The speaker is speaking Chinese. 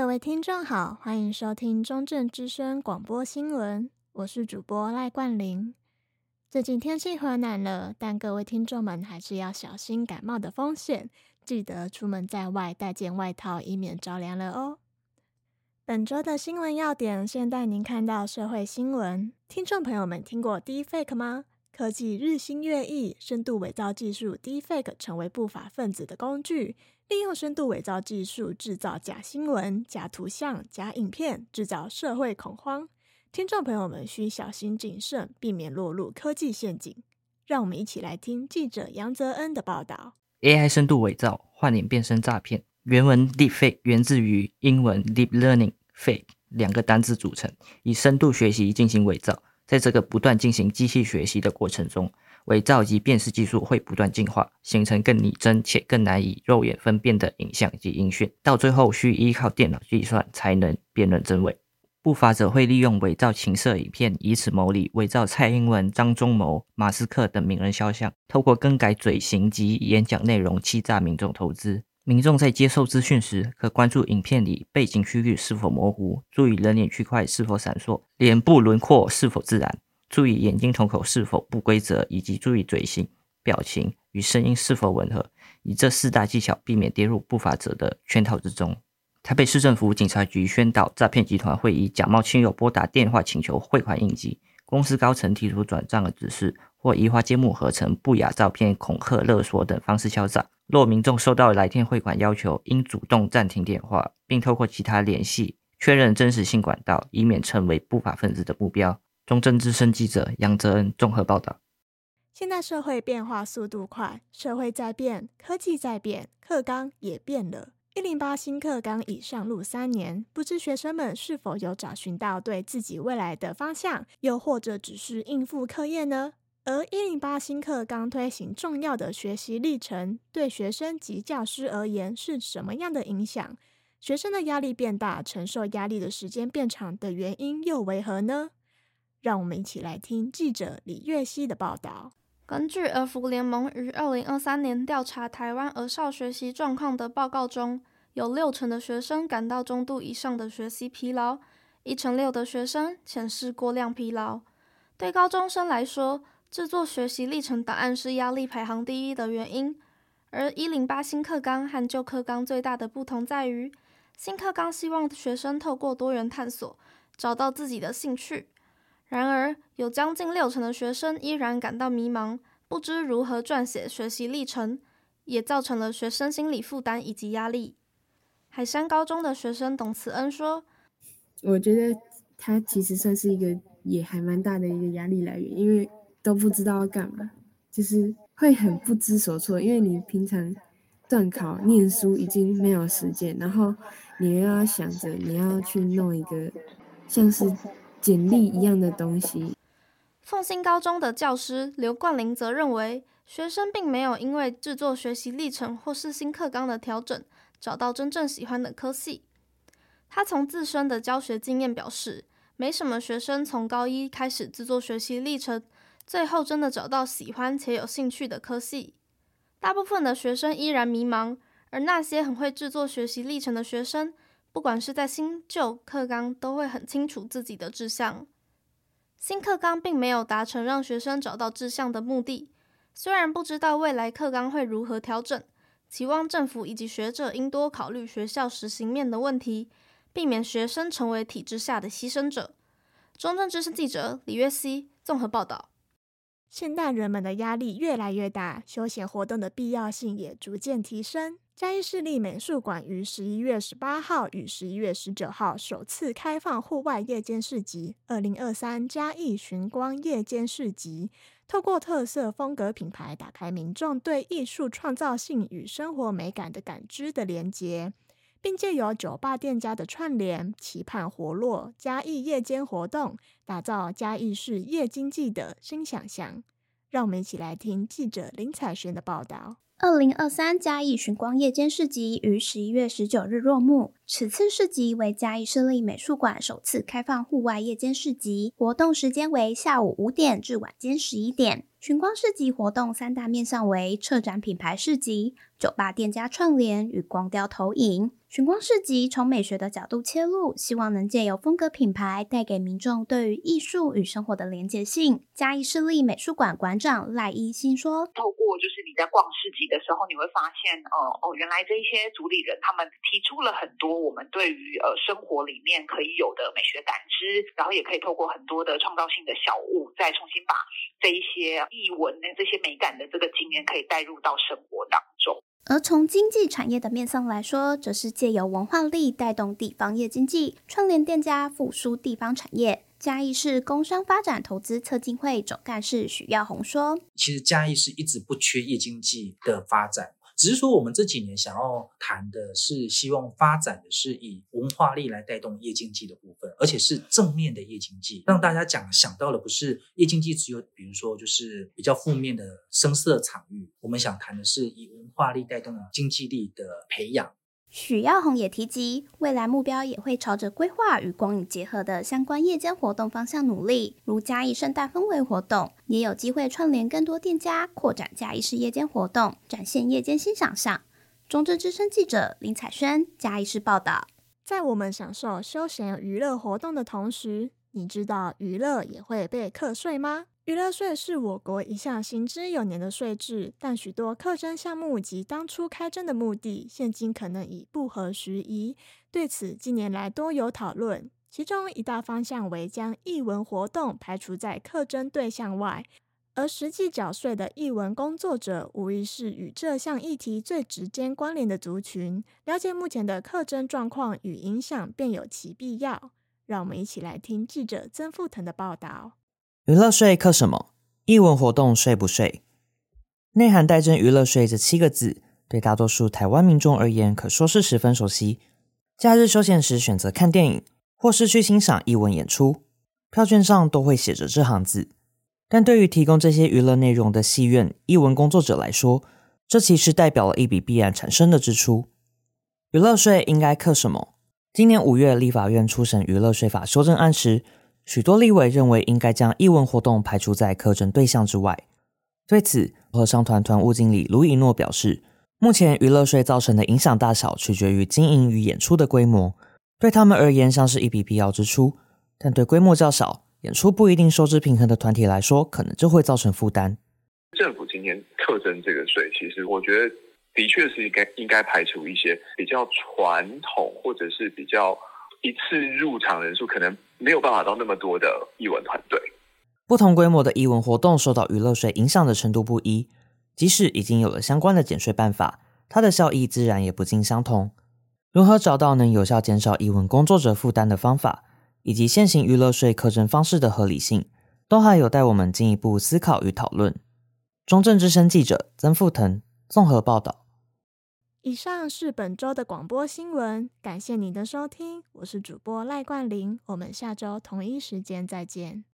各位听众好，欢迎收听中正之声广播新闻，我是主播赖冠霖。最近天气回暖了，但各位听众们还是要小心感冒的风险，记得出门在外带件外套，以免着凉了哦。本周的新闻要点，先带您看到社会新闻。听众朋友们听过 Deepfake 吗？科技日新月异，深度伪造技术 Deepfake 成为不法分子的工具，利用深度伪造技术制造假新闻、假图像、假影片，制造社会恐慌。听众朋友们需小心谨慎，避免落入科技陷阱。让我们一起来听记者杨泽恩的报道。AI 深度伪造、换脸变身诈骗。原文 Deepfake 源自于英文 Deep Learning Fake 两个单字组成，以深度学习进行伪造。在这个不断进行机器学习的过程中，伪造及辨识技术会不断进化，形成更拟真且更难以肉眼分辨的影像及音讯，到最后需依靠电脑计算才能辨认真伪。不法者会利用伪造情色影片，以此牟利；伪造蔡英文、张忠谋、马斯克等名人肖像，透过更改嘴型及演讲内容欺诈民众投资。民众在接受资讯时，可关注影片里背景区域是否模糊，注意人脸区块是否闪烁，脸部轮廓是否自然，注意眼睛瞳孔是否不规则，以及注意嘴型、表情与声音是否吻合。以这四大技巧，避免跌入不法者的圈套之中。台北市政府警察局宣导，诈骗集团会以假冒亲友拨打电话请求汇款应急，公司高层提出转账的指示，或移花接木合成不雅照片、恐吓勒索等方式敲诈。若民众收到来电汇款要求，应主动暂停电话，并透过其他联系确认真实性管道，以免成为不法分子的目标。中正之声记者杨泽恩综合报道。现在社会变化速度快，社会在变，科技在变，课纲也变了。一零八新课纲已上路三年，不知学生们是否有找寻到对自己未来的方向，又或者只是应付课业呢？而一零八新课纲推行重要的学习历程，对学生及教师而言是什么样的影响？学生的压力变大，承受压力的时间变长的原因又为何呢？让我们一起来听记者李月熙的报道。根据儿福联盟于二零二三年调查台湾儿少学习状况的报告中，有六成的学生感到中度以上的学习疲劳，一成六的学生显示过量疲劳。对高中生来说，制作学习历程档案是压力排行第一的原因。而一零八新课纲和旧课纲最大的不同在于，新课纲希望学生透过多元探索，找到自己的兴趣。然而，有将近六成的学生依然感到迷茫，不知如何撰写学习历程，也造成了学生心理负担以及压力。海山高中的学生董慈恩说：“我觉得他其实算是一个也还蛮大的一个压力来源，因为都不知道要干嘛，就是会很不知所措。因为你平常段考念书已经没有时间，然后你又要想着你要去弄一个像是。”简历一样的东西。凤新高中的教师刘冠霖则认为，学生并没有因为制作学习历程或是新课纲的调整，找到真正喜欢的科系。他从自身的教学经验表示，没什么学生从高一开始制作学习历程，最后真的找到喜欢且有兴趣的科系。大部分的学生依然迷茫，而那些很会制作学习历程的学生，不管是在新旧课纲，都会很清楚自己的志向。新课纲并没有达成让学生找到志向的目的。虽然不知道未来课纲会如何调整，期望政府以及学者应多考虑学校实行面的问题，避免学生成为体制下的牺牲者。中正之声记者李月熙综合报道。现代人们的压力越来越大，休闲活动的必要性也逐渐提升。嘉义市立美术馆于十一月十八号与十一月十九号首次开放户外夜间市集“二零二三嘉义寻光夜间市集”，透过特色风格品牌，打开民众对艺术创造性与生活美感的感知的连结，并借由酒吧店家的串联，期盼活络嘉义夜间活动，打造嘉义市夜经济的新想象。让我们一起来听记者林彩璇的报道。二零二三嘉义寻光夜间市集于十一月十九日落幕，此次市集为嘉义市立美术馆首次开放户外夜间市集，活动时间为下午五点至晚间十一点。寻光市集活动三大面向为策展品牌市集、酒吧店家串联与光雕投影。寻光市集从美学的角度切入，希望能借由风格品牌带给民众对于艺术与生活的连结性。嘉义市立美术馆馆长赖一新说：“透过就是你在逛市集的时候，你会发现，呃，哦，原来这一些主理人他们提出了很多我们对于呃生活里面可以有的美学感知，然后也可以透过很多的创造性的小物，再重新把这一些艺文的这些美感的这个经验可以带入到生活当中。”而从经济产业的面向来说，则是借由文化力带动地方业经济，串联店家，复苏地方产业。嘉义市工商发展投资策进会总干事许耀宏说：“其实嘉义市一直不缺夜经济的发展。”只是说，我们这几年想要谈的是，希望发展的是以文化力来带动夜经济的部分，而且是正面的夜经济，让大家讲想到的不是夜经济只有，比如说就是比较负面的声色场域。我们想谈的是以文化力带动经济力的培养。许耀宏也提及，未来目标也会朝着规划与光影结合的相关夜间活动方向努力，如嘉义圣诞氛围活动，也有机会串联更多店家，扩展嘉义市夜间活动，展现夜间欣赏上。中正之声记者林采萱，嘉义市报道。在我们享受休闲娱乐活动的同时，你知道娱乐也会被课税吗？娱乐税是我国一项行之有年的税制，但许多课征项目及当初开征的目的，现今可能已不合时宜。对此，近年来多有讨论，其中一大方向为将艺文活动排除在课征对象外，而实际缴税的艺文工作者，无疑是与这项议题最直接关联的族群。了解目前的课征状况与影响，便有其必要。让我们一起来听记者曾富腾的报道。娱乐税课什么？艺文活动税不税？内含代征娱乐税这七个字，对大多数台湾民众而言，可说是十分熟悉。假日休闲时选择看电影，或是去欣赏艺文演出，票券上都会写着这行字。但对于提供这些娱乐内容的戏院、艺文工作者来说，这其实代表了一笔必然产生的支出。娱乐税应该课什么？今年五月，立法院初审娱乐税法修正案时，许多立委认为应该将艺文活动排除在课征对象之外。对此，合唱团团务经理卢以诺表示，目前娱乐税造成的影响大小取决于经营与演出的规模，对他们而言像是一笔必要支出，但对规模较小、演出不一定收支平衡的团体来说，可能就会造成负担。政府今天课征这个税，其实我觉得的确是应该应该排除一些比较传统或者是比较。一次入场人数可能没有办法到那么多的艺文团队。不同规模的艺文活动受到娱乐税影响的程度不一，即使已经有了相关的减税办法，它的效益自然也不尽相同。如何找到能有效减少艺文工作者负担的方法，以及现行娱乐税课征方式的合理性，都还有待我们进一步思考与讨论。中正之声记者曾富腾综合报道。以上是本周的广播新闻，感谢您的收听，我是主播赖冠霖，我们下周同一时间再见。